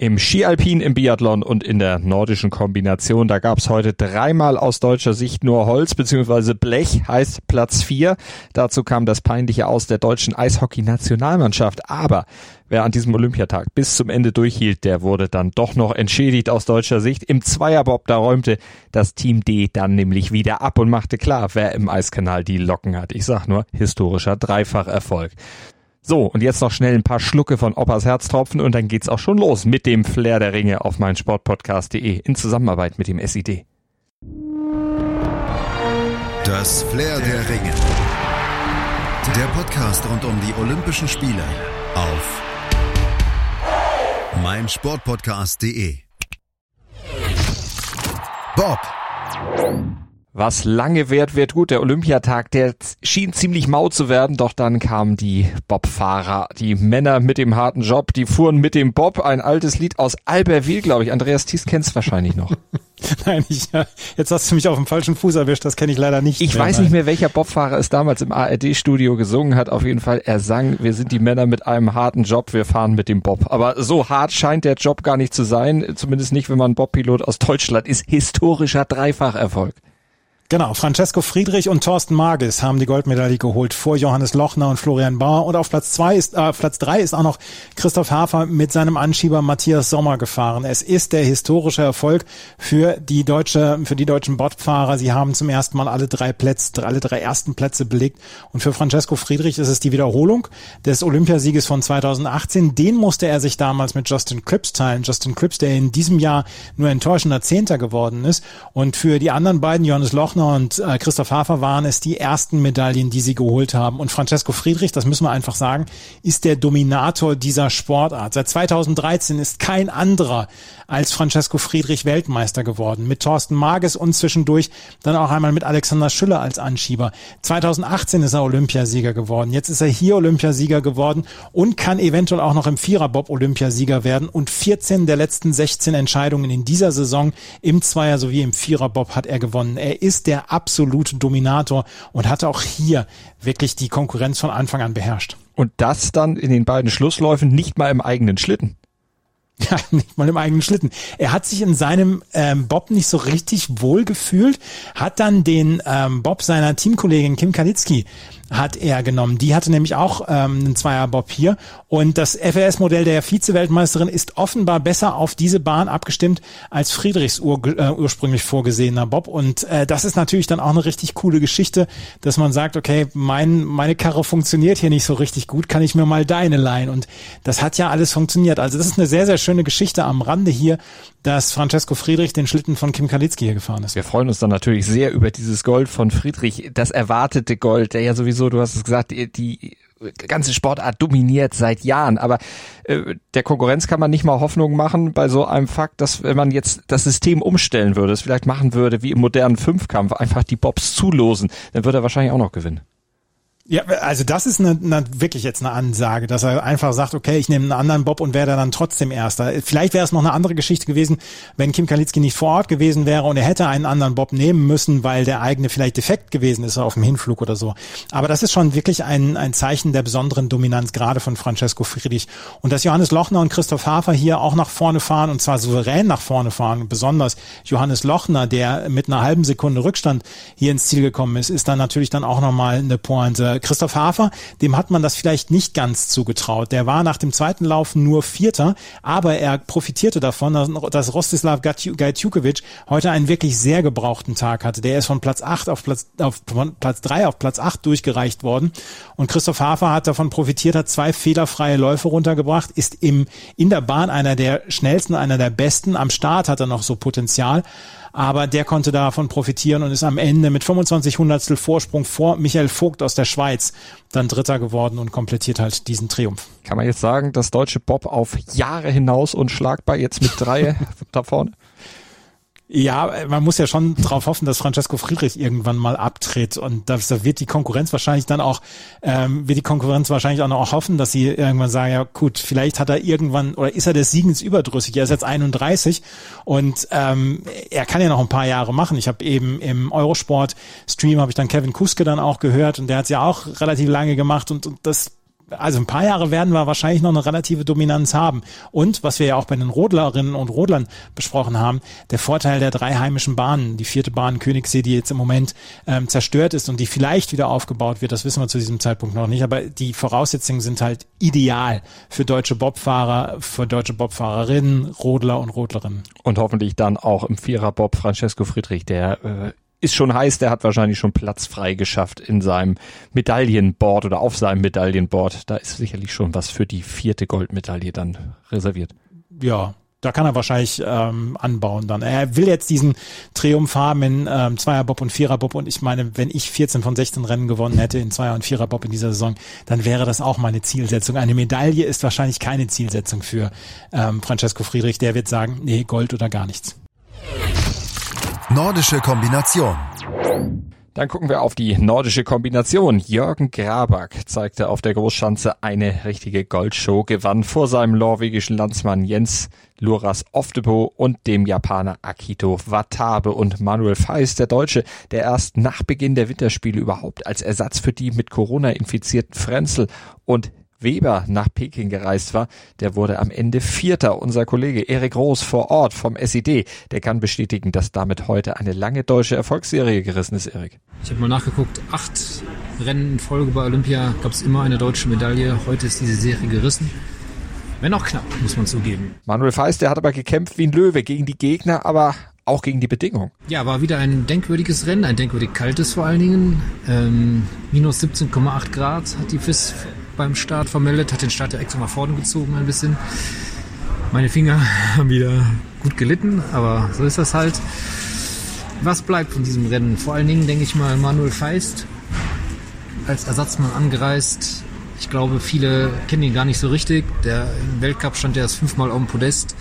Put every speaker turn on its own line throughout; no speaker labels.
Im Skialpin, im Biathlon und in der nordischen Kombination, da gab es heute dreimal aus deutscher Sicht nur Holz bzw. Blech, heißt Platz 4. Dazu kam das peinliche Aus der deutschen Eishockey-Nationalmannschaft. Aber wer an diesem Olympiatag bis zum Ende durchhielt, der wurde dann doch noch entschädigt aus deutscher Sicht. Im Zweierbob, da räumte das Team D dann nämlich wieder ab und machte klar, wer im Eiskanal die Locken hat. Ich sag nur, historischer Dreifacherfolg. So, und jetzt noch schnell ein paar Schlucke von Oppas Herztropfen und dann geht's auch schon los mit dem Flair der Ringe auf Sportpodcast.de in Zusammenarbeit mit dem SID.
Das Flair der Ringe. Der Podcast rund um die Olympischen Spiele auf Sportpodcast.de.
Bob. Was lange währt, wird gut. Der Olympiatag, der schien ziemlich mau zu werden, doch dann kamen die Bobfahrer, die Männer mit dem harten Job, die fuhren mit dem Bob, ein altes Lied aus Albertville, glaube ich. Andreas Thies kennst wahrscheinlich noch.
Nein, ich, jetzt hast du mich auf dem falschen Fuß erwischt, das kenne ich leider nicht.
Ich mehr, weiß nicht mehr, welcher Bobfahrer es damals im ARD-Studio gesungen hat. Auf jeden Fall, er sang, wir sind die Männer mit einem harten Job, wir fahren mit dem Bob. Aber so hart scheint der Job gar nicht zu sein, zumindest nicht, wenn man Bobpilot aus Deutschland ist. Historischer Dreifacherfolg.
Genau, Francesco Friedrich und Thorsten Magis haben die Goldmedaille geholt vor Johannes Lochner und Florian Bauer und auf Platz zwei ist äh, Platz drei ist auch noch Christoph Hafer mit seinem Anschieber Matthias Sommer gefahren. Es ist der historische Erfolg für die deutsche für die deutschen Botfahrer. Sie haben zum ersten Mal alle drei Plätze alle drei ersten Plätze belegt und für Francesco Friedrich ist es die Wiederholung des Olympiasieges von 2018. Den musste er sich damals mit Justin Cripps teilen. Justin Cripps, der in diesem Jahr nur enttäuschender Zehnter geworden ist und für die anderen beiden Johannes Lochner Lochner und äh, Christoph Hafer waren es die ersten Medaillen, die sie geholt haben. Und Francesco Friedrich, das müssen wir einfach sagen, ist der Dominator dieser Sportart. Seit 2013 ist kein anderer als Francesco Friedrich Weltmeister geworden. Mit Thorsten Mages und zwischendurch dann auch einmal mit Alexander Schüller als Anschieber. 2018 ist er Olympiasieger geworden. Jetzt ist er hier Olympiasieger geworden und kann eventuell auch noch im Viererbob Olympiasieger werden. Und 14 der letzten 16 Entscheidungen in dieser Saison im Zweier sowie im Viererbob hat er gewonnen. Er ist der absolute Dominator und hatte auch hier wirklich die Konkurrenz von Anfang an beherrscht.
Und das dann in den beiden Schlussläufen nicht mal im eigenen Schlitten.
Ja, nicht mal im eigenen Schlitten. Er hat sich in seinem ähm, Bob nicht so richtig wohl gefühlt, hat dann den ähm, Bob seiner Teamkollegin Kim Kalitzki hat er genommen. Die hatte nämlich auch ähm, einen Zweierbob hier. Und das FRS-Modell der Vize-Weltmeisterin ist offenbar besser auf diese Bahn abgestimmt als Friedrichs ur äh, ursprünglich vorgesehener Bob. Und äh, das ist natürlich dann auch eine richtig coole Geschichte, dass man sagt, okay, mein, meine Karre funktioniert hier nicht so richtig gut, kann ich mir mal deine leihen. Und das hat ja alles funktioniert. Also das ist eine sehr, sehr schöne Geschichte am Rande hier, dass Francesco Friedrich den Schlitten von Kim Kalitzki hier gefahren ist.
Wir freuen uns dann natürlich sehr über dieses Gold von Friedrich, das erwartete Gold, der ja sowieso, du hast es gesagt, die, die ganze Sportart dominiert seit Jahren. Aber äh, der Konkurrenz kann man nicht mal Hoffnung machen bei so einem Fakt, dass wenn man jetzt das System umstellen würde, es vielleicht machen würde wie im modernen Fünfkampf, einfach die Bobs zulosen, dann würde er wahrscheinlich auch noch gewinnen.
Ja, also das ist eine, eine, wirklich jetzt eine Ansage, dass er einfach sagt, okay, ich nehme einen anderen Bob und werde dann trotzdem Erster. Vielleicht wäre es noch eine andere Geschichte gewesen, wenn Kim Kalitzki nicht vor Ort gewesen wäre und er hätte einen anderen Bob nehmen müssen, weil der eigene vielleicht defekt gewesen ist auf dem Hinflug oder so. Aber das ist schon wirklich ein, ein Zeichen der besonderen Dominanz, gerade von Francesco Friedrich. Und dass Johannes Lochner und Christoph Hafer hier auch nach vorne fahren und zwar souverän nach vorne fahren, besonders Johannes Lochner, der mit einer halben Sekunde Rückstand hier ins Ziel gekommen ist, ist dann natürlich dann auch nochmal eine Pointe Christoph Hafer, dem hat man das vielleicht nicht ganz zugetraut. Der war nach dem zweiten Lauf nur Vierter, aber er profitierte davon, dass Rostislav Gajtjukovic heute einen wirklich sehr gebrauchten Tag hatte. Der ist von Platz 8 auf Platz, auf von Platz 3 auf Platz 8 durchgereicht worden. Und Christoph Hafer hat davon profitiert, hat zwei fehlerfreie Läufe runtergebracht, ist im, in der Bahn einer der schnellsten, einer der besten. Am Start hat er noch so Potenzial aber der konnte davon profitieren und ist am Ende mit 25 Hundertstel Vorsprung vor Michael Vogt aus der Schweiz dann Dritter geworden und komplettiert halt diesen Triumph.
Kann man jetzt sagen, dass deutsche Bob auf Jahre hinaus unschlagbar jetzt mit drei da vorne?
Ja, man muss ja schon darauf hoffen, dass Francesco Friedrich irgendwann mal abtritt und da wird die Konkurrenz wahrscheinlich dann auch, ähm, wird die Konkurrenz wahrscheinlich auch noch hoffen, dass sie irgendwann sagen, ja gut, vielleicht hat er irgendwann oder ist er des Siegens überdrüssig. Er ist jetzt 31 und ähm, er kann ja noch ein paar Jahre machen. Ich habe eben im Eurosport-Stream habe ich dann Kevin Kuske dann auch gehört und der hat ja auch relativ lange gemacht und, und das also ein paar Jahre werden wir wahrscheinlich noch eine relative Dominanz haben. Und was wir ja auch bei den Rodlerinnen und Rodlern besprochen haben, der Vorteil der drei heimischen Bahnen, die vierte Bahn Königssee, die jetzt im Moment ähm, zerstört ist und die vielleicht wieder aufgebaut wird, das wissen wir zu diesem Zeitpunkt noch nicht. Aber die Voraussetzungen sind halt ideal für deutsche Bobfahrer, für deutsche Bobfahrerinnen, Rodler und Rodlerinnen.
Und hoffentlich dann auch im Vierer Bob Francesco Friedrich, der äh, ist schon heiß, der hat wahrscheinlich schon Platz frei geschafft in seinem Medaillenboard oder auf seinem Medaillenboard. Da ist sicherlich schon was für die vierte Goldmedaille dann reserviert.
Ja, da kann er wahrscheinlich ähm, anbauen dann. Er will jetzt diesen Triumph haben in ähm, Zweierbob und Viererbob und ich meine, wenn ich 14 von 16 Rennen gewonnen hätte in Zweier- und Viererbob in dieser Saison, dann wäre das auch meine Zielsetzung. Eine Medaille ist wahrscheinlich keine Zielsetzung für ähm, Francesco Friedrich. Der wird sagen, nee, Gold oder gar nichts.
Nordische Kombination.
Dann gucken wir auf die nordische Kombination. Jürgen Graback zeigte auf der Großschanze eine richtige Goldshow, gewann vor seinem norwegischen Landsmann Jens Luras Oftebo und dem Japaner Akito Watabe und Manuel Feist, der Deutsche, der erst nach Beginn der Winterspiele überhaupt als Ersatz für die mit Corona infizierten Frenzel und Weber nach Peking gereist war, der wurde am Ende Vierter. Unser Kollege Erik Roos vor Ort vom SID, der kann bestätigen, dass damit heute eine lange deutsche Erfolgsserie gerissen ist, Erik.
Ich habe mal nachgeguckt, acht Rennen in Folge bei Olympia gab es immer eine deutsche Medaille. Heute ist diese Serie gerissen. Wenn auch knapp, muss man zugeben.
Manuel Feist, der hat aber gekämpft wie ein Löwe gegen die Gegner, aber auch gegen die Bedingungen.
Ja, war wieder ein denkwürdiges Rennen, ein denkwürdig kaltes vor allen Dingen. Ähm, minus 17,8 Grad hat die FIS beim Start vermeldet, hat den Start ja extra nach vorne gezogen ein bisschen. Meine Finger haben wieder gut gelitten, aber so ist das halt. Was bleibt von diesem Rennen? Vor allen Dingen denke ich mal Manuel Feist als Ersatzmann angereist. Ich glaube, viele kennen ihn gar nicht so richtig. Der im Weltcup stand er erst fünfmal auf dem Podest.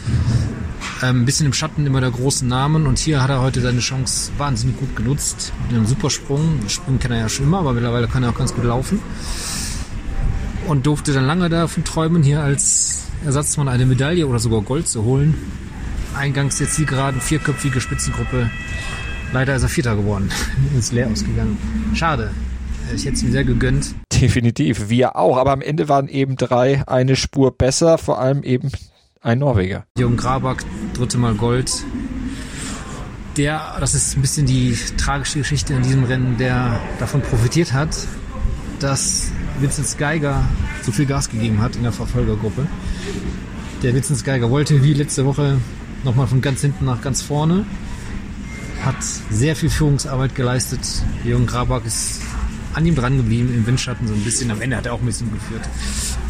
Ähm, ein bisschen im Schatten immer der großen Namen und hier hat er heute seine Chance wahnsinnig gut genutzt. Mit einem Supersprung. Springen kann er ja schon immer, aber mittlerweile kann er auch ganz gut laufen und durfte dann lange davon träumen, hier als Ersatzmann eine Medaille oder sogar Gold zu holen. Eingangs jetzt die gerade vierköpfige Spitzengruppe. Leider ist er Vierter geworden. Ist leer ausgegangen. Schade. Ich hätte es ihm sehr gegönnt.
Definitiv, wir auch. Aber am Ende waren eben drei eine Spur besser, vor allem eben ein Norweger.
Jürgen Graback, dritte Mal Gold. Der, das ist ein bisschen die tragische Geschichte in diesem Rennen, der davon profitiert hat, dass Vincent Geiger so viel Gas gegeben hat in der Verfolgergruppe. Der Vincent Geiger wollte wie letzte Woche nochmal von ganz hinten nach ganz vorne, hat sehr viel Führungsarbeit geleistet. Jürgen Grabach ist an ihm dran geblieben, im Windschatten so ein bisschen. Am Ende hat er auch ein bisschen geführt.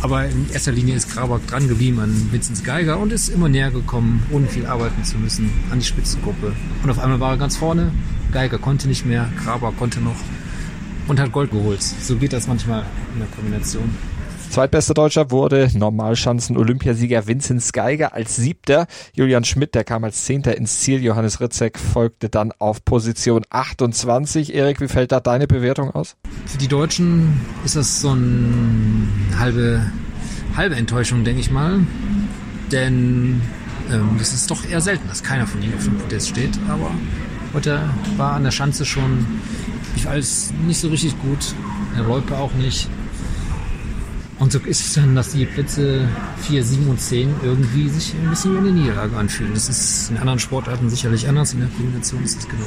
Aber in erster Linie ist Grabach dran geblieben an Vincent Geiger und ist immer näher gekommen, ohne viel arbeiten zu müssen, an die Spitzengruppe. Und auf einmal war er ganz vorne. Geiger konnte nicht mehr, Grabach konnte noch und hat Gold geholt. So geht das manchmal in der Kombination.
Zweitbester Deutscher wurde Normalschanzen-Olympiasieger Vincent Geiger als Siebter. Julian Schmidt, der kam als Zehnter ins Ziel. Johannes Ritzek folgte dann auf Position 28. Erik, wie fällt da deine Bewertung aus?
Für die Deutschen ist das so eine halbe, halbe Enttäuschung, denke ich mal. Denn ähm, das ist doch eher selten, dass keiner von ihnen auf dem Podest steht. Aber heute war an der Schanze schon lief alles nicht so richtig gut. Der Loipe auch nicht. Und so ist es dann, dass die Plätze 4, 7 und 10 irgendwie sich ein bisschen wie eine Niederlage anfühlen. Das ist in anderen Sportarten sicherlich anders, in der Kombination ist es genau.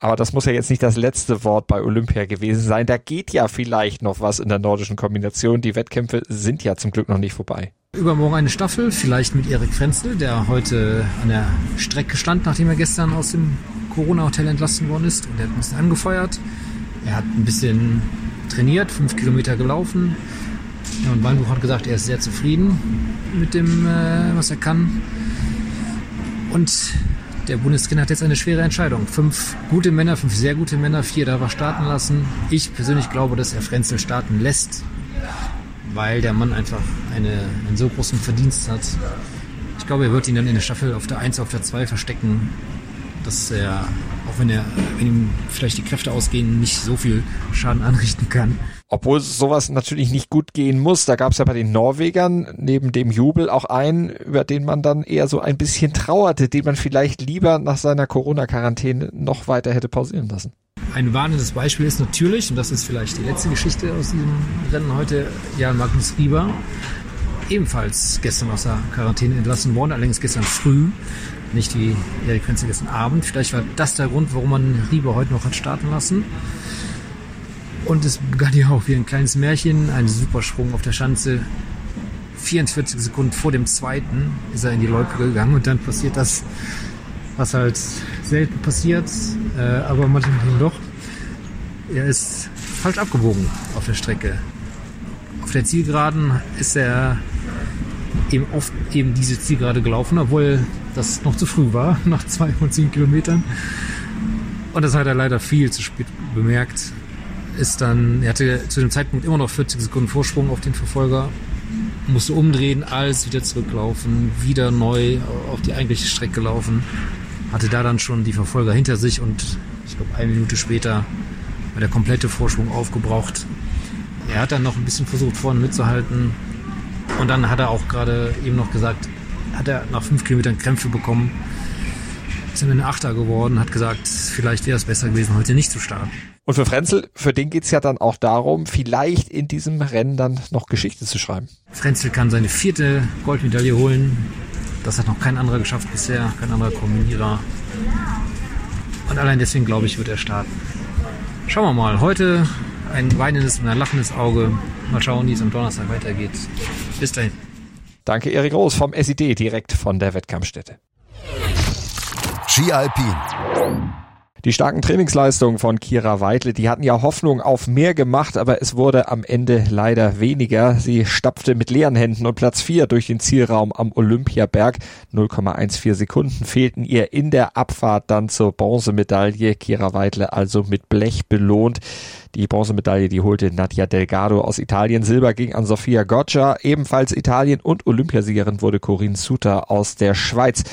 Aber das muss ja jetzt nicht das letzte Wort bei Olympia gewesen sein. Da geht ja vielleicht noch was in der nordischen Kombination. Die Wettkämpfe sind ja zum Glück noch nicht vorbei.
Übermorgen eine Staffel, vielleicht mit Erik Frenzel, der heute an der Strecke stand, nachdem er gestern aus dem Corona-Hotel entlassen worden ist. Und er hat ein bisschen angefeuert. Er hat ein bisschen trainiert, fünf Kilometer gelaufen. Und Weinbuch hat gesagt, er ist sehr zufrieden mit dem, äh, was er kann. Und der Bundestrainer hat jetzt eine schwere Entscheidung. Fünf gute Männer, fünf sehr gute Männer, vier darf er starten lassen. Ich persönlich glaube, dass er Frenzel starten lässt, weil der Mann einfach eine, einen so großen Verdienst hat. Ich glaube, er wird ihn dann in der Staffel auf der 1, auf der 2 verstecken, dass er auch wenn er, wenn ihm vielleicht die Kräfte ausgehen, nicht so viel Schaden anrichten kann.
Obwohl sowas natürlich nicht gut gehen muss. Da gab es ja bei den Norwegern neben dem Jubel auch einen, über den man dann eher so ein bisschen trauerte, den man vielleicht lieber nach seiner Corona-Quarantäne noch weiter hätte pausieren lassen.
ein warnendes Beispiel ist natürlich, und das ist vielleicht die letzte Geschichte aus diesem Rennen heute, Jan Magnus Rieber, ebenfalls gestern aus der Quarantäne entlassen worden, allerdings gestern früh, nicht wie Erik gestern Abend. Vielleicht war das der Grund, warum man Rieber heute noch hat starten lassen. Und es begann ja auch wie ein kleines Märchen, ein Supersprung auf der Schanze. 44 Sekunden vor dem zweiten ist er in die Loipe gegangen und dann passiert das, was halt selten passiert, äh, aber manchmal doch. Er ist falsch abgebogen auf der Strecke. Auf der Zielgeraden ist er eben oft eben diese Zielgerade gelaufen, obwohl das noch zu früh war, nach 210 Kilometern. Und das hat er leider viel zu spät bemerkt. Ist dann, er hatte zu dem Zeitpunkt immer noch 40 Sekunden Vorsprung auf den Verfolger, musste umdrehen, alles wieder zurücklaufen, wieder neu auf die eigentliche Strecke laufen. Hatte da dann schon die Verfolger hinter sich und ich glaube eine Minute später war der komplette Vorsprung aufgebraucht. Er hat dann noch ein bisschen versucht vorne mitzuhalten und dann hat er auch gerade eben noch gesagt, hat er nach fünf Kilometern Krämpfe bekommen. Ist dann ein Achter geworden, hat gesagt, vielleicht wäre es besser gewesen, heute nicht zu starten.
Und für Frenzel, für den geht's ja dann auch darum, vielleicht in diesem Rennen dann noch Geschichte zu schreiben.
Frenzel kann seine vierte Goldmedaille holen. Das hat noch kein anderer geschafft bisher, kein anderer Kombinierer. Und allein deswegen, glaube ich, wird er starten. Schauen wir mal. Heute ein weinendes und ein lachendes Auge. Mal schauen, wie es am Donnerstag weitergeht. Bis dahin.
Danke, Erik Roos vom SID, direkt von der Wettkampfstätte.
Ski Alpin.
Die starken Trainingsleistungen von Kira Weidle, die hatten ja Hoffnung auf mehr gemacht, aber es wurde am Ende leider weniger. Sie stapfte mit leeren Händen und Platz 4 durch den Zielraum am Olympiaberg. 0,14 Sekunden fehlten ihr in der Abfahrt dann zur Bronzemedaille. Kira Weidle also mit Blech belohnt. Die Bronzemedaille, die holte Nadia Delgado aus Italien. Silber ging an Sofia Goccia, ebenfalls Italien. Und Olympiasiegerin wurde Corinne Suter aus der Schweiz.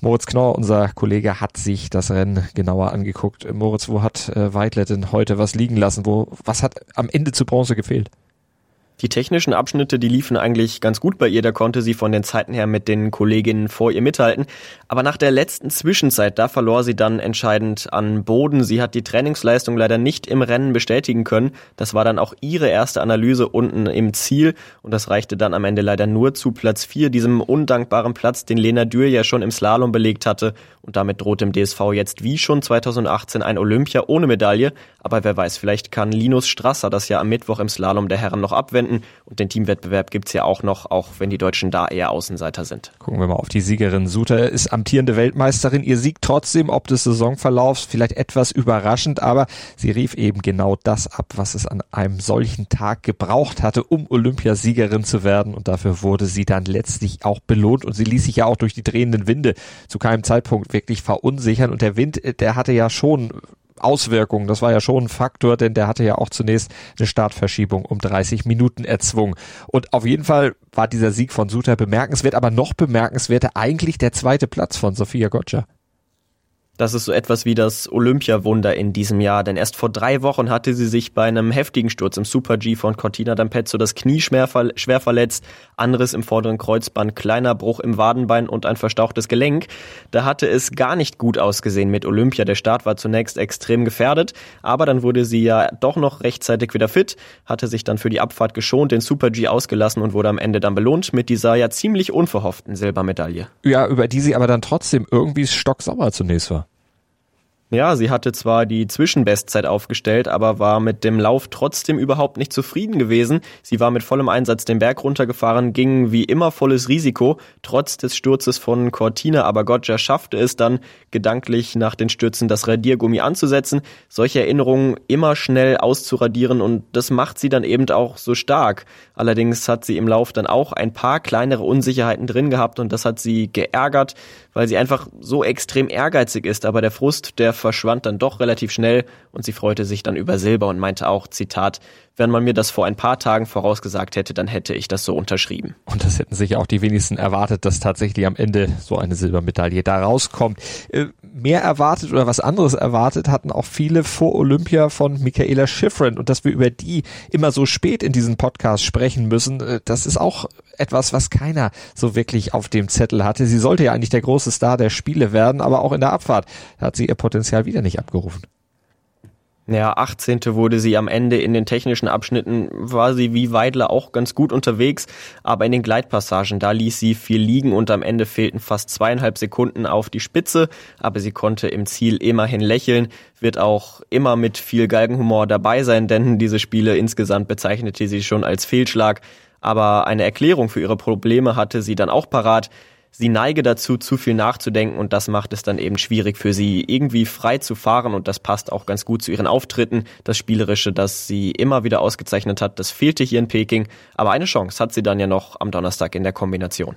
Moritz Knorr, unser Kollege, hat sich das Rennen genauer angeguckt. Moritz, wo hat äh, Weidle denn heute was liegen lassen? Wo, was hat am Ende zu Bronze gefehlt?
Die technischen Abschnitte, die liefen eigentlich ganz gut bei ihr, da konnte sie von den Zeiten her mit den Kolleginnen vor ihr mithalten. Aber nach der letzten Zwischenzeit, da verlor sie dann entscheidend an Boden. Sie hat die Trainingsleistung leider nicht im Rennen bestätigen können. Das war dann auch ihre erste Analyse unten im Ziel und das reichte dann am Ende leider nur zu Platz 4, diesem undankbaren Platz, den Lena Dürr ja schon im Slalom belegt hatte. Und damit droht dem DSV jetzt wie schon 2018 ein Olympia ohne Medaille. Aber wer weiß, vielleicht kann Linus Strasser das ja am Mittwoch im Slalom der Herren noch abwenden. Und den Teamwettbewerb gibt's ja auch noch, auch wenn die Deutschen da eher Außenseiter sind.
Gucken wir mal auf die Siegerin. Suter ist amtierende Weltmeisterin. Ihr Sieg trotzdem ob des Saisonverlaufs vielleicht etwas überraschend, aber sie rief eben genau das ab, was es an einem solchen Tag gebraucht hatte, um Olympiasiegerin zu werden. Und dafür wurde sie dann letztlich auch belohnt. Und sie ließ sich ja auch durch die drehenden Winde zu keinem Zeitpunkt wirklich verunsichern. Und der Wind, der hatte ja schon Auswirkungen. Das war ja schon ein Faktor, denn der hatte ja auch zunächst eine Startverschiebung um 30 Minuten erzwungen. Und auf jeden Fall war dieser Sieg von Suter bemerkenswert, aber noch bemerkenswerter eigentlich der zweite Platz von Sophia Gotcha.
Das ist so etwas wie das Olympiawunder in diesem Jahr, denn erst vor drei Wochen hatte sie sich bei einem heftigen Sturz im Super-G von Cortina d'Ampezzo das Knie schwer, schwer verletzt, anderes im vorderen Kreuzband, kleiner Bruch im Wadenbein und ein verstauchtes Gelenk. Da hatte es gar nicht gut ausgesehen mit Olympia. Der Start war zunächst extrem gefährdet, aber dann wurde sie ja doch noch rechtzeitig wieder fit, hatte sich dann für die Abfahrt geschont, den Super-G ausgelassen und wurde am Ende dann belohnt mit dieser ja ziemlich unverhofften Silbermedaille.
Ja, über die sie aber dann trotzdem irgendwie stocksauer zunächst war.
Ja, sie hatte zwar die Zwischenbestzeit aufgestellt, aber war mit dem Lauf trotzdem überhaupt nicht zufrieden gewesen. Sie war mit vollem Einsatz den Berg runtergefahren, ging wie immer volles Risiko, trotz des Sturzes von Cortina, aber Goggia schaffte es dann, gedanklich nach den Stürzen das Radiergummi anzusetzen, solche Erinnerungen immer schnell auszuradieren und das macht sie dann eben auch so stark. Allerdings hat sie im Lauf dann auch ein paar kleinere Unsicherheiten drin gehabt und das hat sie geärgert, weil sie einfach so extrem ehrgeizig ist, aber der Frust, der verschwand dann doch relativ schnell und sie freute sich dann über Silber und meinte auch, Zitat, wenn man mir das vor ein paar Tagen vorausgesagt hätte, dann hätte ich das so unterschrieben.
Und das hätten sich auch die wenigsten erwartet, dass tatsächlich am Ende so eine Silbermedaille da rauskommt. Mehr erwartet oder was anderes erwartet hatten auch viele vor Olympia von Michaela Schifrin und dass wir über die immer so spät in diesem Podcast sprechen müssen, äh, das ist auch etwas, was keiner so wirklich auf dem Zettel hatte. Sie sollte ja eigentlich der große Star der Spiele werden, aber auch in der Abfahrt hat sie ihr Potenzial wieder nicht abgerufen.
Ja, 18. wurde sie am Ende in den technischen Abschnitten, war sie wie Weidler auch ganz gut unterwegs, aber in den Gleitpassagen, da ließ sie viel liegen und am Ende fehlten fast zweieinhalb Sekunden auf die Spitze, aber sie konnte im Ziel immerhin lächeln, wird auch immer mit viel Galgenhumor dabei sein, denn diese Spiele insgesamt bezeichnete sie schon als Fehlschlag, aber eine Erklärung für ihre Probleme hatte sie dann auch parat, sie neige dazu, zu viel nachzudenken und das macht es dann eben schwierig für sie, irgendwie frei zu fahren und das passt auch ganz gut zu ihren Auftritten. Das Spielerische, das sie immer wieder ausgezeichnet hat, das fehlte hier in Peking, aber eine Chance hat sie dann ja noch am Donnerstag in der Kombination.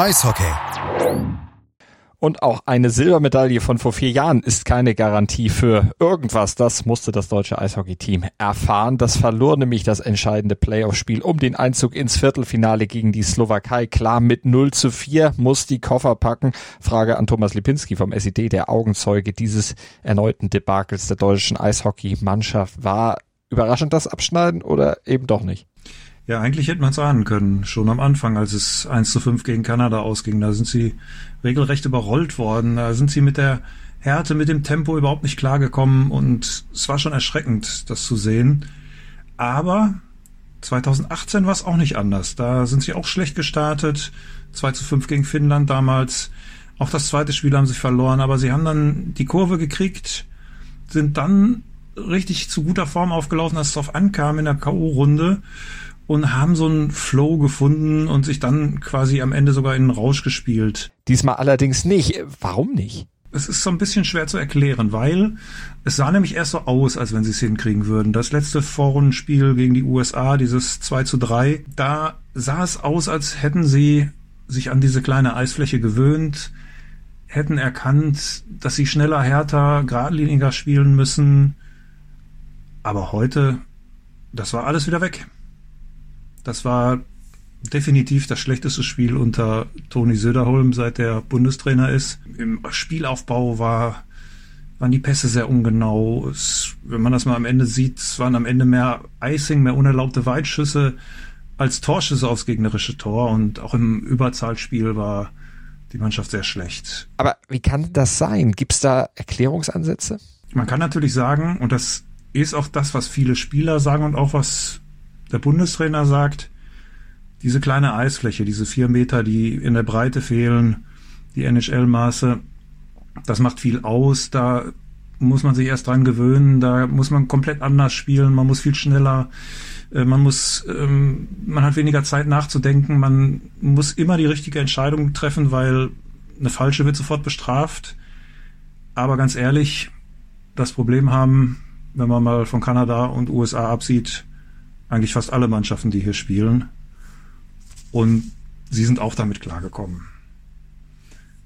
Eishockey.
Und auch eine Silbermedaille von vor vier Jahren ist keine Garantie für irgendwas. Das musste das deutsche Eishockey-Team erfahren. Das verlor nämlich das entscheidende Playoff-Spiel um den Einzug ins Viertelfinale gegen die Slowakei. Klar, mit 0 zu 4 muss die Koffer packen. Frage an Thomas Lipinski vom SED, der Augenzeuge dieses erneuten Debakels der deutschen Eishockey-Mannschaft. War überraschend das Abschneiden oder eben doch nicht?
Ja, eigentlich hätte man es ahnen können, schon am Anfang, als es 1 zu 5 gegen Kanada ausging. Da sind sie regelrecht überrollt worden. Da sind sie mit der Härte, mit dem Tempo überhaupt nicht klargekommen und es war schon erschreckend, das zu sehen. Aber 2018 war es auch nicht anders. Da sind sie auch schlecht gestartet. 2 zu 5 gegen Finnland damals. Auch das zweite Spiel haben sie verloren, aber sie haben dann die Kurve gekriegt, sind dann richtig zu guter Form aufgelaufen, als es darauf ankam in der K.O.-Runde und haben so einen Flow gefunden und sich dann quasi am Ende sogar in den Rausch gespielt.
Diesmal allerdings nicht. Warum nicht?
Es ist so ein bisschen schwer zu erklären, weil es sah nämlich erst so aus, als wenn sie es hinkriegen würden. Das letzte Vorrundenspiel gegen die USA, dieses 2 zu 3, da sah es aus, als hätten sie sich an diese kleine Eisfläche gewöhnt, hätten erkannt, dass sie schneller, härter, geradliniger spielen müssen. Aber heute, das war alles wieder weg. Das war definitiv das schlechteste Spiel unter Toni Söderholm, seit der Bundestrainer ist. Im Spielaufbau war, waren die Pässe sehr ungenau. Es, wenn man das mal am Ende sieht, es waren am Ende mehr Icing, mehr unerlaubte Weitschüsse als Torschüsse aufs gegnerische Tor. Und auch im Überzahlspiel war die Mannschaft sehr schlecht.
Aber wie kann das sein? Gibt es da Erklärungsansätze?
Man kann natürlich sagen, und das ist auch das, was viele Spieler sagen und auch was der Bundestrainer sagt, diese kleine Eisfläche, diese vier Meter, die in der Breite fehlen, die NHL-Maße, das macht viel aus. Da muss man sich erst dran gewöhnen. Da muss man komplett anders spielen. Man muss viel schneller. Äh, man muss, ähm, man hat weniger Zeit nachzudenken. Man muss immer die richtige Entscheidung treffen, weil eine falsche wird sofort bestraft. Aber ganz ehrlich, das Problem haben, wenn man mal von Kanada und USA absieht, eigentlich fast alle Mannschaften, die hier spielen. Und sie sind auch damit klargekommen.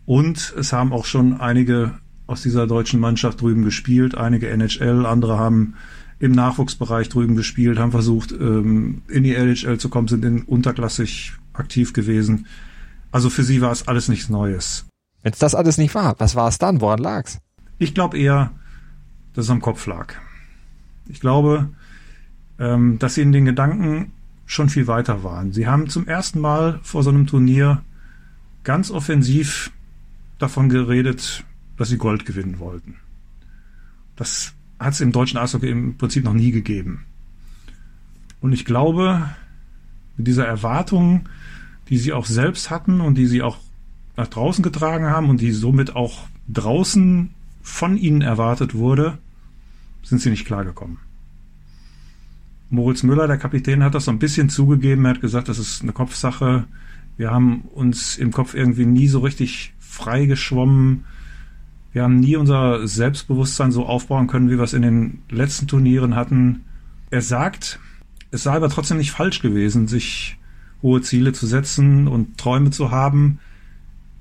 Und es haben auch schon einige aus dieser deutschen Mannschaft drüben gespielt, einige NHL, andere haben im Nachwuchsbereich drüben gespielt, haben versucht, ähm, in die NHL zu kommen, sind in unterklassig aktiv gewesen. Also für sie war es alles nichts Neues.
Wenn es das alles nicht war, was war es dann? Woran lag's?
Ich glaube eher, dass es am Kopf lag. Ich glaube, ähm, dass sie in den Gedanken schon viel weiter waren. Sie haben zum ersten Mal vor so einem Turnier ganz offensiv davon geredet, dass sie Gold gewinnen wollten. Das hat es im deutschen Eishockey im Prinzip noch nie gegeben. Und ich glaube, mit dieser Erwartung, die sie auch selbst hatten und die sie auch nach draußen getragen haben und die somit auch draußen von ihnen erwartet wurde, sind sie nicht klargekommen. Moritz Müller, der Kapitän, hat das so ein bisschen zugegeben. Er hat gesagt, das ist eine Kopfsache. Wir haben uns im Kopf irgendwie nie so richtig frei geschwommen. Wir haben nie unser Selbstbewusstsein so aufbauen können, wie wir es in den letzten Turnieren hatten. Er sagt, es sei aber trotzdem nicht falsch gewesen, sich hohe Ziele zu setzen und Träume zu haben,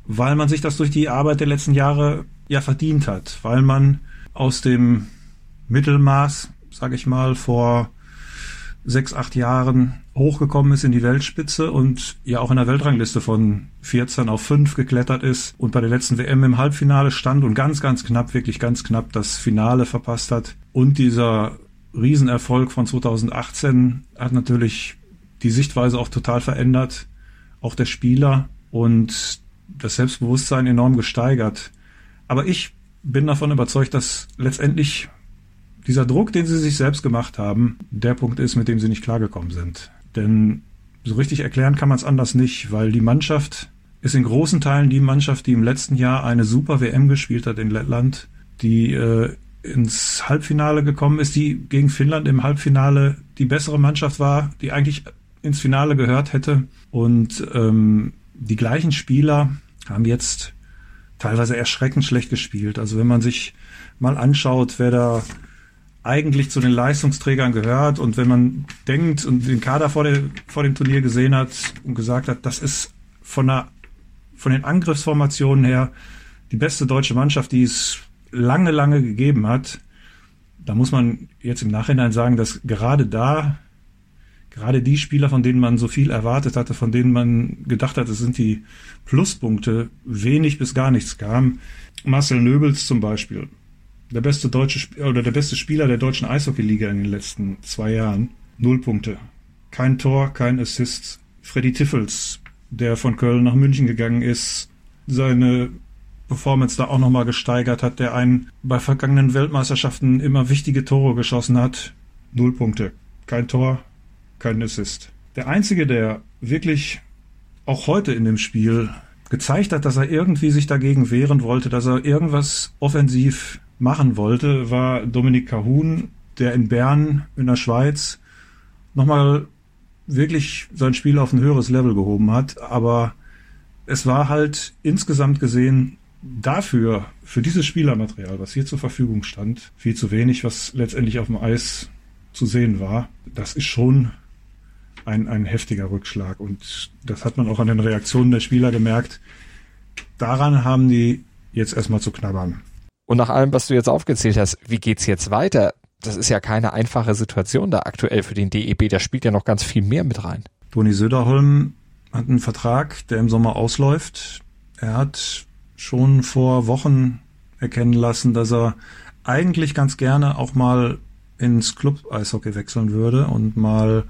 weil man sich das durch die Arbeit der letzten Jahre ja verdient hat, weil man aus dem Mittelmaß, sage ich mal, vor sechs, acht Jahren hochgekommen ist in die Weltspitze und ja auch in der Weltrangliste von 14 auf 5 geklettert ist und bei der letzten WM im Halbfinale stand und ganz, ganz knapp, wirklich ganz knapp das Finale verpasst hat. Und dieser Riesenerfolg von 2018 hat natürlich die Sichtweise auch total verändert, auch der Spieler und das Selbstbewusstsein enorm gesteigert. Aber ich bin davon überzeugt, dass letztendlich dieser Druck, den sie sich selbst gemacht haben, der Punkt ist, mit dem sie nicht klargekommen sind. Denn so richtig erklären kann man es anders nicht, weil die Mannschaft ist in großen Teilen die Mannschaft, die im letzten Jahr eine super WM gespielt hat in Lettland, die äh, ins Halbfinale gekommen ist, die gegen Finnland im Halbfinale die bessere Mannschaft war, die eigentlich ins Finale gehört hätte. Und ähm, die gleichen Spieler haben jetzt teilweise erschreckend schlecht gespielt. Also wenn man sich mal anschaut, wer da eigentlich zu den Leistungsträgern gehört und wenn man denkt und den Kader vor, der, vor dem Turnier gesehen hat und gesagt hat, das ist von der von den Angriffsformationen her die beste deutsche Mannschaft, die es lange, lange gegeben hat, da muss man jetzt im Nachhinein sagen, dass gerade da, gerade die Spieler, von denen man so viel erwartet hatte, von denen man gedacht hat, es sind die Pluspunkte, wenig bis gar nichts kam. Marcel Nöbels zum Beispiel, der beste deutsche oder der beste Spieler der deutschen Eishockeyliga in den letzten zwei Jahren. Null Punkte. Kein Tor, kein Assist. Freddy Tiffels, der von Köln nach München gegangen ist, seine Performance da auch nochmal gesteigert hat, der einen bei vergangenen Weltmeisterschaften immer wichtige Tore geschossen hat. Null Punkte. Kein Tor, kein Assist. Der einzige, der wirklich auch heute in dem Spiel gezeigt hat, dass er irgendwie sich dagegen wehren wollte, dass er irgendwas offensiv machen wollte, war Dominik Cahun, der in Bern in der Schweiz nochmal wirklich sein Spiel auf ein höheres Level gehoben hat. Aber es war halt insgesamt gesehen dafür, für dieses Spielermaterial, was hier zur Verfügung stand, viel zu wenig, was letztendlich auf dem Eis zu sehen war. Das ist schon ein, ein heftiger Rückschlag. Und das hat man auch an den Reaktionen der Spieler gemerkt. Daran haben die jetzt erstmal zu knabbern.
Und nach allem, was du jetzt aufgezählt hast, wie geht's jetzt weiter? Das ist ja keine einfache Situation da aktuell für den DEB. Da spielt ja noch ganz viel mehr mit rein.
Toni Söderholm hat einen Vertrag, der im Sommer ausläuft. Er hat schon vor Wochen erkennen lassen, dass er eigentlich ganz gerne auch mal ins Club-Eishockey wechseln würde und mal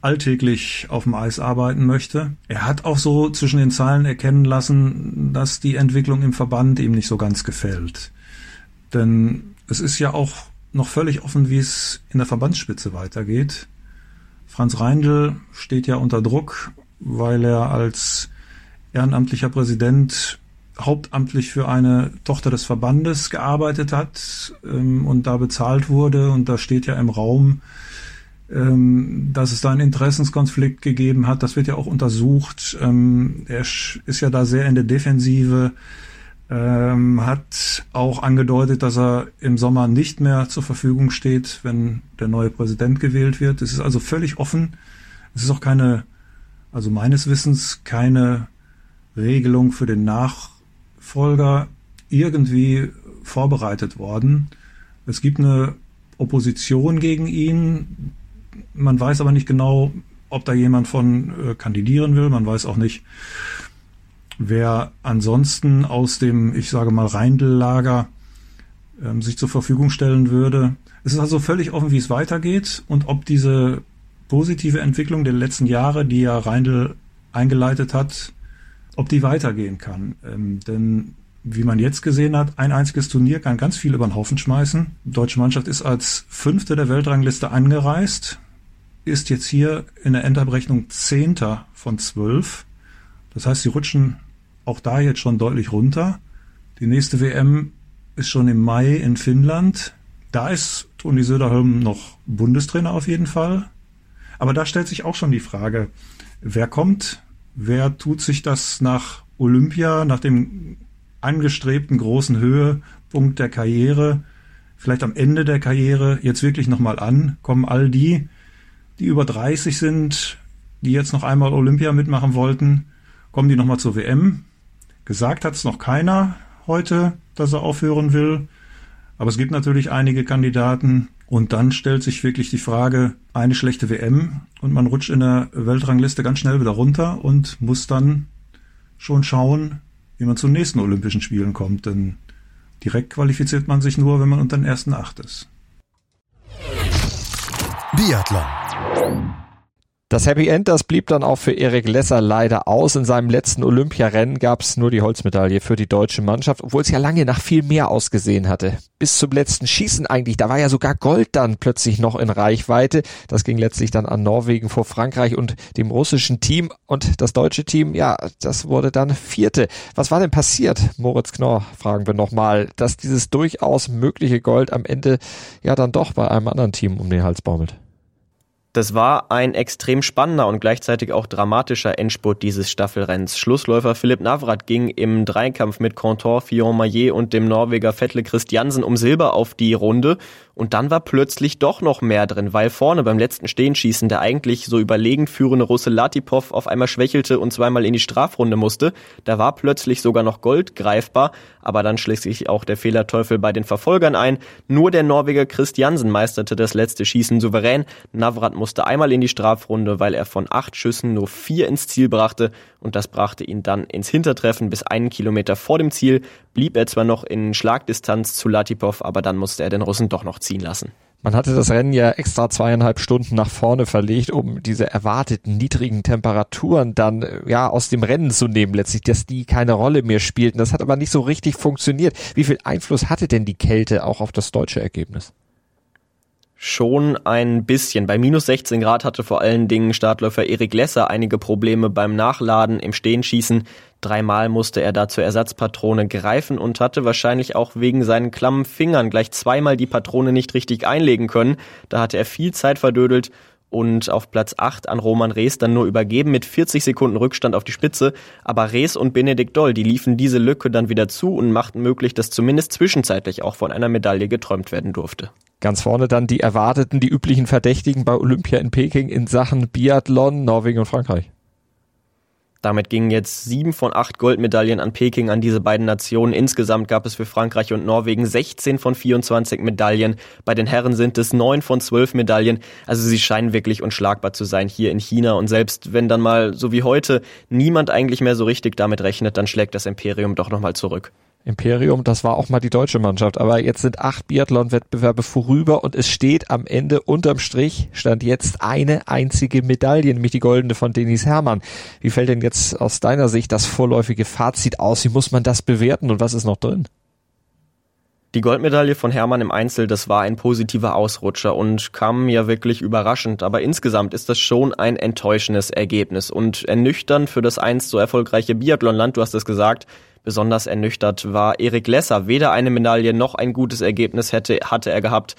alltäglich auf dem Eis arbeiten möchte. Er hat auch so zwischen den Zeilen erkennen lassen, dass die Entwicklung im Verband ihm nicht so ganz gefällt. Denn es ist ja auch noch völlig offen, wie es in der Verbandsspitze weitergeht. Franz Reindl steht ja unter Druck, weil er als ehrenamtlicher Präsident hauptamtlich für eine Tochter des Verbandes gearbeitet hat ähm, und da bezahlt wurde. Und da steht ja im Raum, ähm, dass es da einen Interessenskonflikt gegeben hat. Das wird ja auch untersucht. Ähm, er ist ja da sehr in der Defensive ähm, hat auch angedeutet, dass er im Sommer nicht mehr zur Verfügung steht, wenn der neue Präsident gewählt wird. Es ist also völlig offen. Es ist auch keine, also meines Wissens, keine Regelung für den Nachfolger irgendwie vorbereitet worden. Es gibt eine Opposition gegen ihn. Man weiß aber nicht genau, ob da jemand von äh, kandidieren will. Man weiß auch nicht, Wer ansonsten aus dem, ich sage mal, Rheindellager ähm, sich zur Verfügung stellen würde. Es ist also völlig offen, wie es weitergeht und ob diese positive Entwicklung der letzten Jahre, die ja Reindl eingeleitet hat, ob die weitergehen kann. Ähm, denn wie man jetzt gesehen hat, ein einziges Turnier kann ganz viel über den Haufen schmeißen. Die deutsche Mannschaft ist als Fünfte der Weltrangliste angereist, ist jetzt hier in der Endabrechnung Zehnter von zwölf. Das heißt, sie rutschen auch da jetzt schon deutlich runter. Die nächste WM ist schon im Mai in Finnland. Da ist Toni Söderholm noch Bundestrainer auf jeden Fall. Aber da stellt sich auch schon die Frage, wer kommt, wer tut sich das nach Olympia, nach dem angestrebten großen Höhepunkt der Karriere, vielleicht am Ende der Karriere jetzt wirklich nochmal an? Kommen all die, die über 30 sind, die jetzt noch einmal Olympia mitmachen wollten, kommen die nochmal zur WM? Gesagt hat es noch keiner. heute, dass er aufhören will. Aber es gibt natürlich einige Kandidaten. Und dann stellt sich wirklich die Frage, eine schlechte WM und man rutscht in der Weltrangliste ganz schnell wieder runter und muss dann schon schauen, wie man zu den nächsten Olympischen Spielen kommt. Denn direkt qualifiziert man sich nur, wenn man unter den ersten acht ist.
Biathlon.
Das Happy End, das blieb dann auch für Erik Lesser leider aus. In seinem letzten Olympiarennen gab es nur die Holzmedaille für die deutsche Mannschaft, obwohl es ja lange nach viel mehr ausgesehen hatte. Bis zum letzten Schießen eigentlich, da war ja sogar Gold dann plötzlich noch in Reichweite. Das ging letztlich dann an Norwegen vor Frankreich und dem russischen Team. Und das deutsche Team, ja, das wurde dann Vierte. Was war denn passiert, Moritz Knorr, fragen wir nochmal, dass dieses durchaus mögliche Gold am Ende ja dann doch bei einem anderen Team um den Hals baumelt?
Das war ein extrem spannender und gleichzeitig auch dramatischer Endspurt dieses Staffelrenns. Schlussläufer Philipp Navrat ging im Dreikampf mit Contor Fillon-Maillet und dem Norweger Vettle Christiansen um Silber auf die Runde und dann war plötzlich doch noch mehr drin, weil vorne beim letzten Stehenschießen der eigentlich so überlegend führende Russe Latipov auf einmal schwächelte und zweimal in die Strafrunde musste. Da war plötzlich sogar noch Gold greifbar, aber dann schließlich auch der Fehlerteufel bei den Verfolgern ein. Nur der Norweger Christiansen meisterte das letzte Schießen souverän. Navrat musste einmal in die Strafrunde, weil er von acht Schüssen nur vier ins Ziel brachte und das brachte ihn dann ins Hintertreffen bis einen Kilometer vor dem Ziel. Blieb er zwar noch in Schlagdistanz zu Latipov, aber dann musste er den Russen doch noch ziehen lassen.
Man hatte das Rennen ja extra zweieinhalb Stunden nach vorne verlegt, um diese erwarteten niedrigen Temperaturen dann ja aus dem Rennen zu nehmen, letztlich, dass die keine Rolle mehr spielten. Das hat aber nicht so richtig funktioniert. Wie viel Einfluss hatte denn die Kälte auch auf das deutsche Ergebnis?
Schon ein bisschen. Bei minus 16 Grad hatte vor allen Dingen Startläufer Erik Lesser einige Probleme beim Nachladen im Stehenschießen. Dreimal musste er da zur Ersatzpatrone greifen und hatte wahrscheinlich auch wegen seinen klammen Fingern gleich zweimal die Patrone nicht richtig einlegen können. Da hatte er viel Zeit verdödelt und auf Platz 8 an Roman Rees dann nur übergeben mit 40 Sekunden Rückstand auf die Spitze. Aber Rees und Benedikt Doll, die liefen diese Lücke dann wieder zu und machten möglich, dass zumindest zwischenzeitlich auch von einer Medaille geträumt werden durfte.
Ganz vorne dann die erwarteten, die üblichen Verdächtigen bei Olympia in Peking in Sachen Biathlon, Norwegen und Frankreich.
Damit gingen jetzt sieben von acht Goldmedaillen an Peking an diese beiden Nationen. Insgesamt gab es für Frankreich und Norwegen 16 von 24 Medaillen. Bei den Herren sind es neun von zwölf Medaillen. Also sie scheinen wirklich unschlagbar zu sein hier in China. Und selbst wenn dann mal, so wie heute, niemand eigentlich mehr so richtig damit rechnet, dann schlägt das Imperium doch nochmal zurück.
Imperium, das war auch mal die deutsche Mannschaft. Aber jetzt sind acht Biathlon-Wettbewerbe vorüber und es steht am Ende unterm Strich, stand jetzt eine einzige Medaille, nämlich die goldene von Denis Hermann. Wie fällt denn jetzt aus deiner Sicht das vorläufige Fazit aus? Wie muss man das bewerten und was ist noch drin?
Die Goldmedaille von Hermann im Einzel, das war ein positiver Ausrutscher und kam mir wirklich überraschend, aber insgesamt ist das schon ein enttäuschendes Ergebnis. Und ernüchternd für das einst so erfolgreiche Biathlonland, du hast es gesagt, Besonders ernüchtert war Erik Lesser. Weder eine Medaille noch ein gutes Ergebnis hätte, hatte er gehabt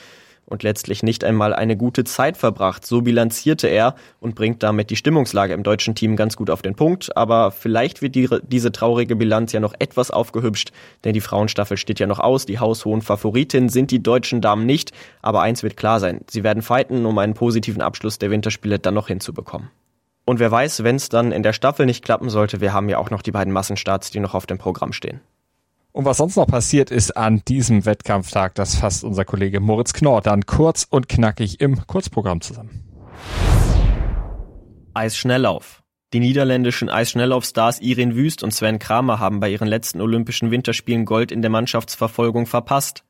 und letztlich nicht einmal eine gute Zeit verbracht. So bilanzierte er und bringt damit die Stimmungslage im deutschen Team ganz gut auf den Punkt. Aber vielleicht wird die, diese traurige Bilanz ja noch etwas aufgehübscht, denn die Frauenstaffel steht ja noch aus. Die haushohen Favoritinnen sind die deutschen Damen nicht. Aber eins wird klar sein, sie werden fighten, um einen positiven Abschluss der Winterspiele dann noch hinzubekommen. Und wer weiß, wenn es dann in der Staffel nicht klappen sollte, wir haben ja auch noch die beiden Massenstarts, die noch auf dem Programm stehen.
Und was sonst noch passiert ist an diesem Wettkampftag, das fasst unser Kollege Moritz Knorr dann kurz und knackig im Kurzprogramm zusammen.
Eisschnelllauf. Die niederländischen Eisschnelllaufstars Irin Wüst und Sven Kramer haben bei ihren letzten Olympischen Winterspielen Gold in der Mannschaftsverfolgung verpasst.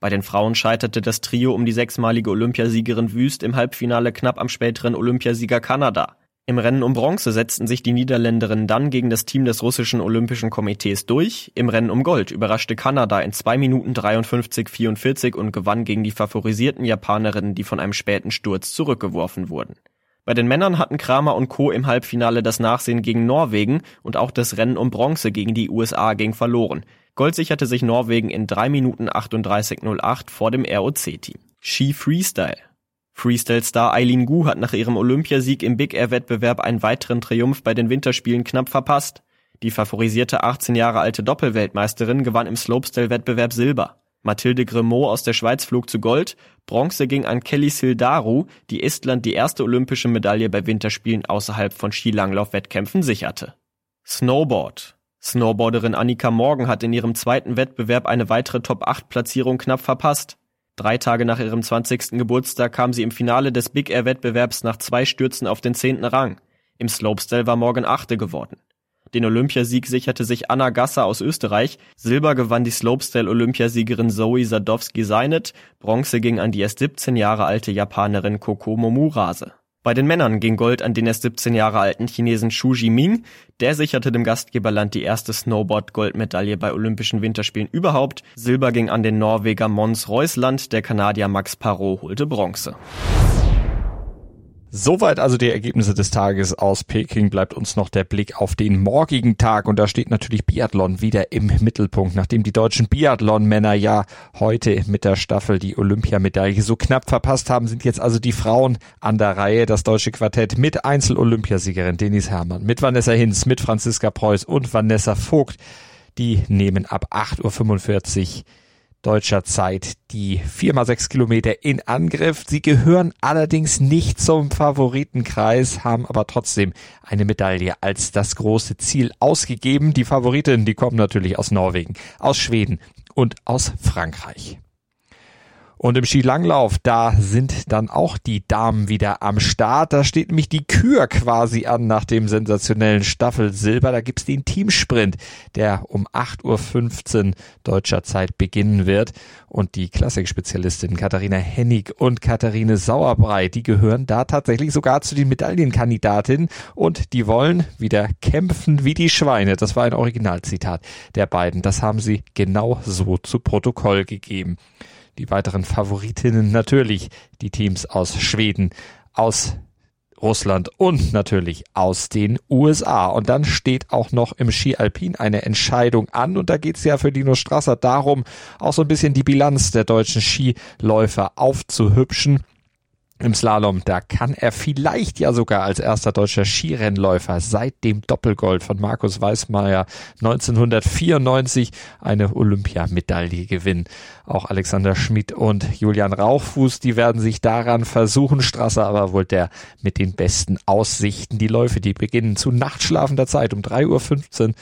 Bei den Frauen scheiterte das Trio um die sechsmalige Olympiasiegerin Wüst im Halbfinale knapp am späteren Olympiasieger Kanada. Im Rennen um Bronze setzten sich die Niederländerinnen dann gegen das Team des russischen Olympischen Komitees durch. Im Rennen um Gold überraschte Kanada in 2 Minuten 53,44 und gewann gegen die favorisierten Japanerinnen, die von einem späten Sturz zurückgeworfen wurden. Bei den Männern hatten Kramer und Co. im Halbfinale das Nachsehen gegen Norwegen und auch das Rennen um Bronze gegen die USA ging verloren. Gold sicherte sich Norwegen in 3 Minuten 38,08 vor dem ROC-Team. Ski Freestyle Freestyle-Star Eileen Gu hat nach ihrem Olympiasieg im Big Air-Wettbewerb einen weiteren Triumph bei den Winterspielen knapp verpasst. Die favorisierte 18 Jahre alte Doppelweltmeisterin gewann im Slopestyle-Wettbewerb Silber. Mathilde Grimaud aus der Schweiz flog zu Gold, Bronze ging an Kelly Sildaru, die Estland die erste olympische Medaille bei Winterspielen außerhalb von Skilanglauf-Wettkämpfen sicherte. Snowboard Snowboarderin Annika Morgan hat in ihrem zweiten Wettbewerb eine weitere Top-8-Platzierung knapp verpasst. Drei Tage nach ihrem 20. Geburtstag kam sie im Finale des Big Air Wettbewerbs nach zwei Stürzen auf den zehnten Rang. Im Slopestyle war Morgan Achte geworden. Den Olympiasieg sicherte sich Anna Gasser aus Österreich. Silber gewann die Slopestyle-Olympiasiegerin Zoe Sadowski-Seinet. Bronze ging an die erst 17 Jahre alte Japanerin Koko Momurase. Bei den Männern ging Gold an den erst 17 Jahre alten Chinesen Xu Jiming. Der sicherte dem Gastgeberland die erste Snowboard-Goldmedaille bei Olympischen Winterspielen überhaupt. Silber ging an den Norweger Mons Reusland. Der Kanadier Max Parot holte Bronze.
Soweit also die Ergebnisse des Tages aus Peking. Bleibt uns noch der Blick auf den morgigen Tag und da steht natürlich Biathlon wieder im Mittelpunkt, nachdem die deutschen Biathlon-Männer ja heute mit der Staffel die Olympiamedaille so knapp verpasst haben, sind jetzt also die Frauen an der Reihe. Das deutsche Quartett mit Einzel-Olympiasiegerin Denis Herrmann, mit Vanessa Hinz, mit Franziska Preuß und Vanessa Vogt. Die nehmen ab 8.45 Uhr deutscher Zeit die 4x6 Kilometer in Angriff. Sie gehören allerdings nicht zum Favoritenkreis, haben aber trotzdem eine Medaille als das große Ziel ausgegeben. Die Favoritinnen, die kommen natürlich aus Norwegen, aus Schweden und aus Frankreich. Und im Skilanglauf, da sind dann auch die Damen wieder am Start. Da steht nämlich die Kür quasi an nach dem sensationellen Staffelsilber. Da gibt's den Teamsprint, der um 8.15 Uhr deutscher Zeit beginnen wird. Und die Klassikspezialistinnen Katharina Hennig und Katharine Sauerbrei, die gehören da tatsächlich sogar zu den Medaillenkandidatinnen. Und die wollen wieder kämpfen wie die Schweine. Das war ein Originalzitat der beiden. Das haben sie genau so zu Protokoll gegeben. Die weiteren Favoritinnen natürlich die Teams aus Schweden, aus Russland und natürlich aus den USA. Und dann steht auch noch im Ski Alpin eine Entscheidung an. Und da geht es ja für Dino Strasser darum, auch so ein bisschen die Bilanz der deutschen Skiläufer aufzuhübschen. Im Slalom, da kann er vielleicht ja sogar als erster deutscher Skirennläufer seit dem Doppelgold von Markus Weismeier 1994 eine Olympiamedaille gewinnen. Auch Alexander Schmidt und Julian Rauchfuß, die werden sich daran versuchen. Strasser aber wohl der mit den besten Aussichten. Die Läufe, die beginnen zu nachtschlafender Zeit um 3.15 Uhr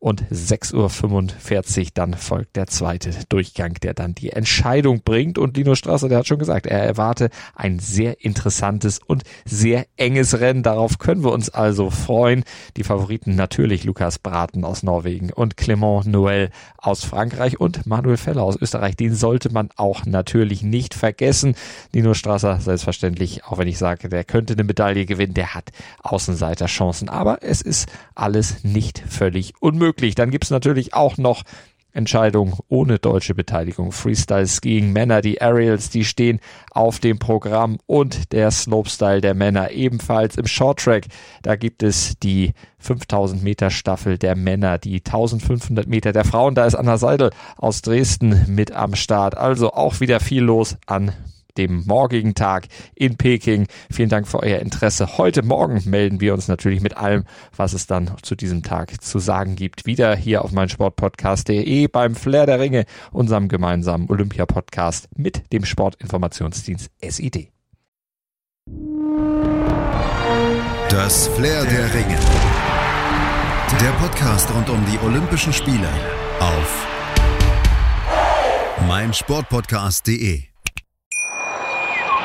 und 6.45 Uhr dann folgt der zweite Durchgang, der dann die Entscheidung bringt. Und Lino Strasser, der hat schon gesagt, er erwarte ein sehr interessantes und sehr enges Rennen. Darauf können wir uns also freuen. Die Favoriten natürlich Lukas Braten aus Norwegen und Clement Noël aus Frankreich und Manuel Feller aus Österreich. Den sollte man auch natürlich nicht vergessen. Lino Strasser, selbstverständlich, auch wenn ich sage, der könnte eine Medaille gewinnen, der hat Außenseiterchancen. Aber es ist alles nicht völlig unmöglich möglich. Dann gibt's natürlich auch noch Entscheidungen ohne deutsche Beteiligung. Freestyle Skiing Männer, die Aerials, die stehen auf dem Programm und der Slopestyle der Männer ebenfalls im Shorttrack. Da gibt es die 5000 Meter Staffel der Männer, die 1500 Meter der Frauen. Da ist Anna Seidel aus Dresden mit am Start. Also auch wieder viel los an dem morgigen Tag in Peking. Vielen Dank für euer Interesse. Heute Morgen melden wir uns natürlich mit allem, was es dann zu diesem Tag zu sagen gibt. Wieder hier auf meinsportpodcast.de beim Flair der Ringe, unserem gemeinsamen Olympia-Podcast mit dem Sportinformationsdienst SID.
Das Flair der Ringe. Der Podcast rund um die Olympischen Spiele auf meinsportpodcast.de.